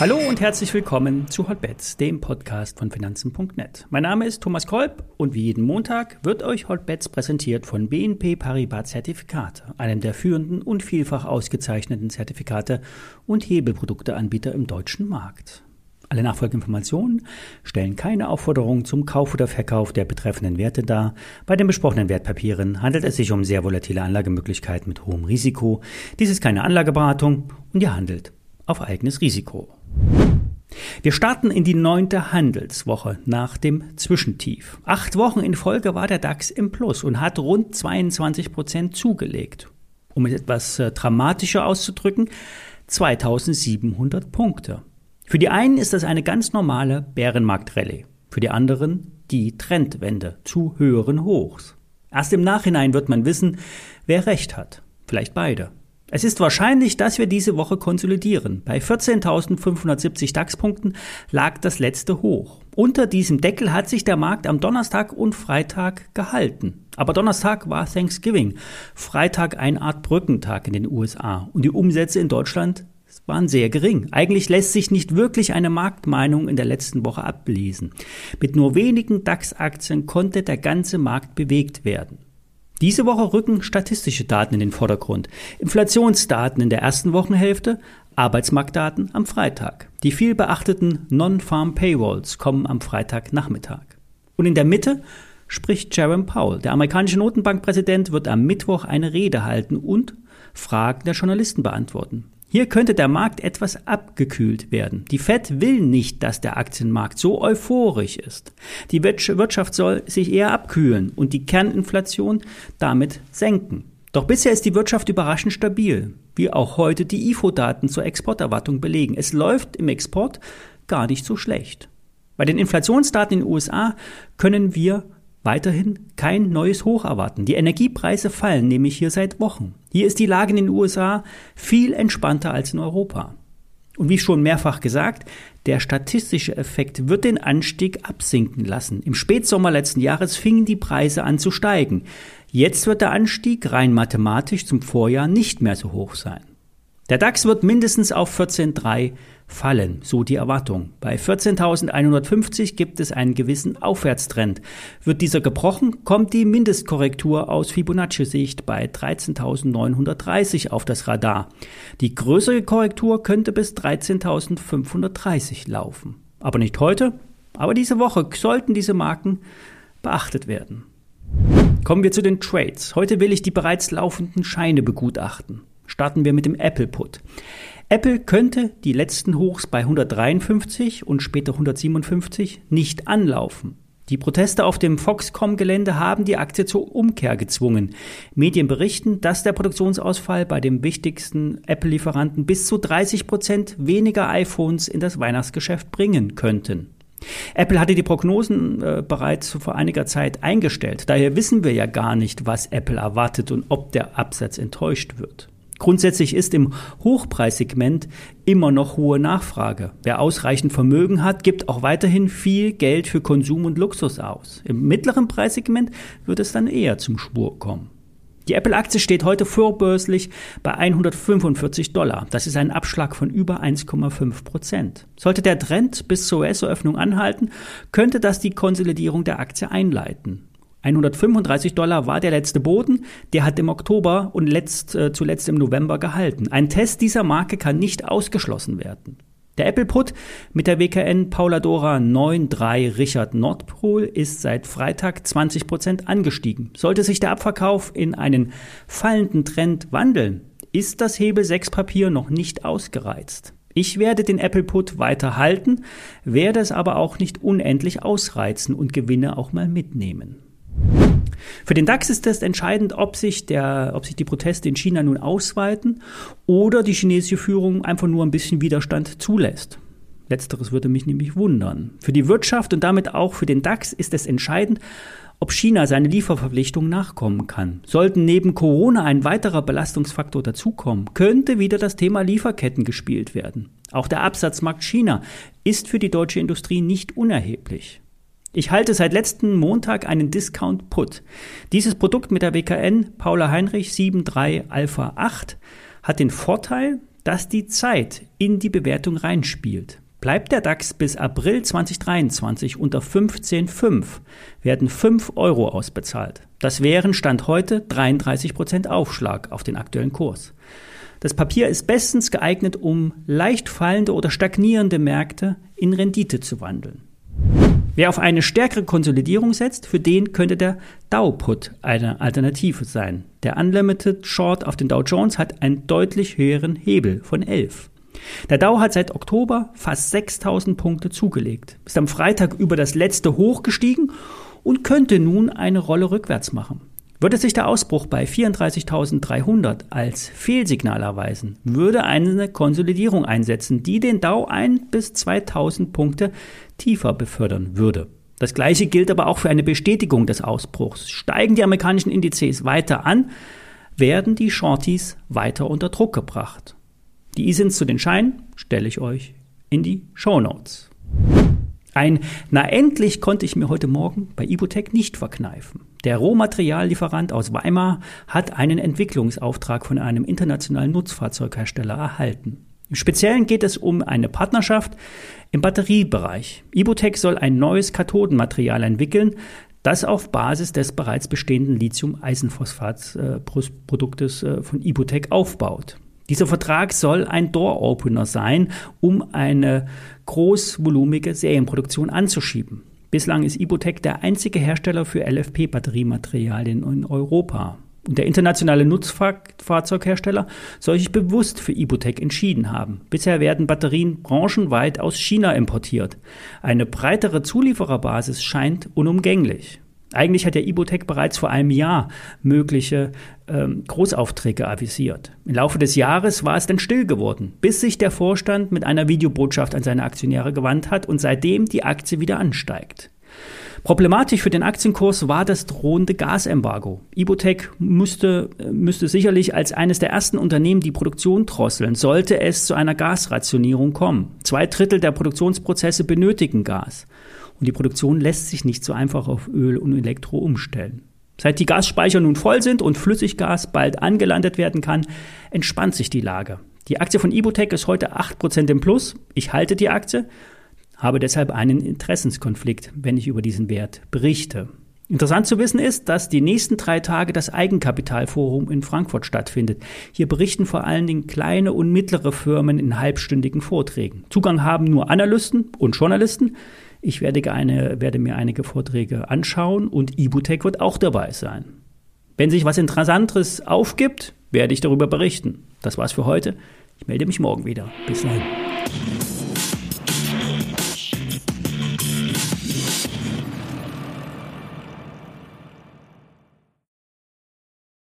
Hallo und herzlich willkommen zu Hotbets, dem Podcast von Finanzen.net. Mein Name ist Thomas Kolb und wie jeden Montag wird euch Hotbets präsentiert von BNP Paribas Zertifikate, einem der führenden und vielfach ausgezeichneten Zertifikate und Hebelprodukteanbieter im deutschen Markt. Alle nachfolgenden Informationen stellen keine Aufforderung zum Kauf oder Verkauf der betreffenden Werte dar. Bei den besprochenen Wertpapieren handelt es sich um sehr volatile Anlagemöglichkeiten mit hohem Risiko. Dies ist keine Anlageberatung und ihr handelt auf eigenes Risiko. Wir starten in die neunte Handelswoche nach dem Zwischentief. Acht Wochen in Folge war der DAX im Plus und hat rund 22 Prozent zugelegt. Um es etwas äh, dramatischer auszudrücken, 2700 Punkte. Für die einen ist das eine ganz normale Bärenmarktrallye, für die anderen die Trendwende zu höheren Hochs. Erst im Nachhinein wird man wissen, wer recht hat. Vielleicht beide. Es ist wahrscheinlich, dass wir diese Woche konsolidieren. Bei 14.570 DAX-Punkten lag das letzte Hoch. Unter diesem Deckel hat sich der Markt am Donnerstag und Freitag gehalten. Aber Donnerstag war Thanksgiving, Freitag eine Art Brückentag in den USA und die Umsätze in Deutschland waren sehr gering. Eigentlich lässt sich nicht wirklich eine Marktmeinung in der letzten Woche ablesen. Mit nur wenigen DAX-Aktien konnte der ganze Markt bewegt werden. Diese Woche rücken statistische Daten in den Vordergrund. Inflationsdaten in der ersten Wochenhälfte, Arbeitsmarktdaten am Freitag. Die viel beachteten Non-Farm Payrolls kommen am Freitagnachmittag. Und in der Mitte spricht Jerome Powell. Der amerikanische Notenbankpräsident wird am Mittwoch eine Rede halten und Fragen der Journalisten beantworten. Hier könnte der Markt etwas abgekühlt werden. Die Fed will nicht, dass der Aktienmarkt so euphorisch ist. Die Wirtschaft soll sich eher abkühlen und die Kerninflation damit senken. Doch bisher ist die Wirtschaft überraschend stabil, wie auch heute die IFO-Daten zur Exporterwartung belegen. Es läuft im Export gar nicht so schlecht. Bei den Inflationsdaten in den USA können wir weiterhin kein neues Hoch erwarten. Die Energiepreise fallen nämlich hier seit Wochen. Hier ist die Lage in den USA viel entspannter als in Europa. Und wie schon mehrfach gesagt, der statistische Effekt wird den Anstieg absinken lassen. Im Spätsommer letzten Jahres fingen die Preise an zu steigen. Jetzt wird der Anstieg rein mathematisch zum Vorjahr nicht mehr so hoch sein. Der DAX wird mindestens auf 14,3 fallen, so die Erwartung. Bei 14.150 gibt es einen gewissen Aufwärtstrend. Wird dieser gebrochen, kommt die Mindestkorrektur aus Fibonacci-Sicht bei 13.930 auf das Radar. Die größere Korrektur könnte bis 13.530 laufen. Aber nicht heute, aber diese Woche sollten diese Marken beachtet werden. Kommen wir zu den Trades. Heute will ich die bereits laufenden Scheine begutachten. Starten wir mit dem Apple Put. Apple könnte die letzten Hochs bei 153 und später 157 nicht anlaufen. Die Proteste auf dem Foxconn-Gelände haben die Aktie zur Umkehr gezwungen. Medien berichten, dass der Produktionsausfall bei dem wichtigsten Apple-Lieferanten bis zu 30 Prozent weniger iPhones in das Weihnachtsgeschäft bringen könnten. Apple hatte die Prognosen äh, bereits vor einiger Zeit eingestellt. Daher wissen wir ja gar nicht, was Apple erwartet und ob der Absatz enttäuscht wird. Grundsätzlich ist im Hochpreissegment immer noch hohe Nachfrage. Wer ausreichend Vermögen hat, gibt auch weiterhin viel Geld für Konsum und Luxus aus. Im mittleren Preissegment wird es dann eher zum Spur kommen. Die Apple-Aktie steht heute vorbörslich bei 145 Dollar. Das ist ein Abschlag von über 1,5 Prozent. Sollte der Trend bis zur US-Eröffnung anhalten, könnte das die Konsolidierung der Aktie einleiten. 135 Dollar war der letzte Boden, der hat im Oktober und letzt, äh, zuletzt im November gehalten. Ein Test dieser Marke kann nicht ausgeschlossen werden. Der Apple Put mit der WKN Pauladora 93 Richard Nordpol ist seit Freitag 20 Prozent angestiegen. Sollte sich der Abverkauf in einen fallenden Trend wandeln, ist das Hebel 6 Papier noch nicht ausgereizt. Ich werde den Apple Put weiter halten, werde es aber auch nicht unendlich ausreizen und Gewinne auch mal mitnehmen. Für den DAX ist es entscheidend, ob sich, der, ob sich die Proteste in China nun ausweiten oder die chinesische Führung einfach nur ein bisschen Widerstand zulässt. Letzteres würde mich nämlich wundern. Für die Wirtschaft und damit auch für den DAX ist es entscheidend, ob China seine Lieferverpflichtungen nachkommen kann. Sollten neben Corona ein weiterer Belastungsfaktor dazukommen, könnte wieder das Thema Lieferketten gespielt werden. Auch der Absatzmarkt China ist für die deutsche Industrie nicht unerheblich. Ich halte seit letzten Montag einen Discount Put. Dieses Produkt mit der WKN Paula Heinrich 73 Alpha 8 hat den Vorteil, dass die Zeit in die Bewertung reinspielt. Bleibt der DAX bis April 2023 unter 15,5, werden 5 Euro ausbezahlt. Das wären Stand heute 33 Prozent Aufschlag auf den aktuellen Kurs. Das Papier ist bestens geeignet, um leicht fallende oder stagnierende Märkte in Rendite zu wandeln. Wer auf eine stärkere Konsolidierung setzt, für den könnte der Dow-Put eine Alternative sein. Der Unlimited Short auf den Dow Jones hat einen deutlich höheren Hebel von 11. Der Dow hat seit Oktober fast 6000 Punkte zugelegt, ist am Freitag über das letzte Hoch gestiegen und könnte nun eine Rolle rückwärts machen. Würde sich der Ausbruch bei 34.300 als Fehlsignal erweisen, würde eine Konsolidierung einsetzen, die den Dow ein bis 2000 Punkte tiefer befördern würde. Das gleiche gilt aber auch für eine Bestätigung des Ausbruchs. Steigen die amerikanischen Indizes weiter an, werden die Shorties weiter unter Druck gebracht. Die ISINs zu den Scheinen stelle ich euch in die Show Notes. Ein Na endlich konnte ich mir heute Morgen bei Ibotec nicht verkneifen. Der Rohmateriallieferant aus Weimar hat einen Entwicklungsauftrag von einem internationalen Nutzfahrzeughersteller erhalten. Im Speziellen geht es um eine Partnerschaft im Batteriebereich. Ibotec soll ein neues Kathodenmaterial entwickeln, das auf Basis des bereits bestehenden Lithium-Eisenphosphat-Produktes äh, von Ibotec aufbaut. Dieser Vertrag soll ein Door-Opener sein, um eine großvolumige Serienproduktion anzuschieben. Bislang ist Ibotec der einzige Hersteller für LFP-Batteriematerialien in Europa. Und der internationale Nutzfahrzeughersteller soll sich bewusst für Ibotec entschieden haben. Bisher werden Batterien branchenweit aus China importiert. Eine breitere Zuliefererbasis scheint unumgänglich. Eigentlich hat der Ibotec bereits vor einem Jahr mögliche ähm, Großaufträge avisiert. Im Laufe des Jahres war es dann still geworden, bis sich der Vorstand mit einer Videobotschaft an seine Aktionäre gewandt hat und seitdem die Aktie wieder ansteigt. Problematisch für den Aktienkurs war das drohende Gasembargo. Ibotec müsste, müsste sicherlich als eines der ersten Unternehmen die Produktion drosseln, sollte es zu einer Gasrationierung kommen. Zwei Drittel der Produktionsprozesse benötigen Gas. Und die Produktion lässt sich nicht so einfach auf Öl und Elektro umstellen. Seit die Gasspeicher nun voll sind und Flüssiggas bald angelandet werden kann, entspannt sich die Lage. Die Aktie von Ibotec ist heute 8% im Plus. Ich halte die Aktie, habe deshalb einen Interessenskonflikt, wenn ich über diesen Wert berichte. Interessant zu wissen ist, dass die nächsten drei Tage das Eigenkapitalforum in Frankfurt stattfindet. Hier berichten vor allen Dingen kleine und mittlere Firmen in halbstündigen Vorträgen. Zugang haben nur Analysten und Journalisten. Ich werde, eine, werde mir einige Vorträge anschauen und Ibutec wird auch dabei sein. Wenn sich was Interessantes aufgibt, werde ich darüber berichten. Das war's für heute. Ich melde mich morgen wieder. Bis dahin.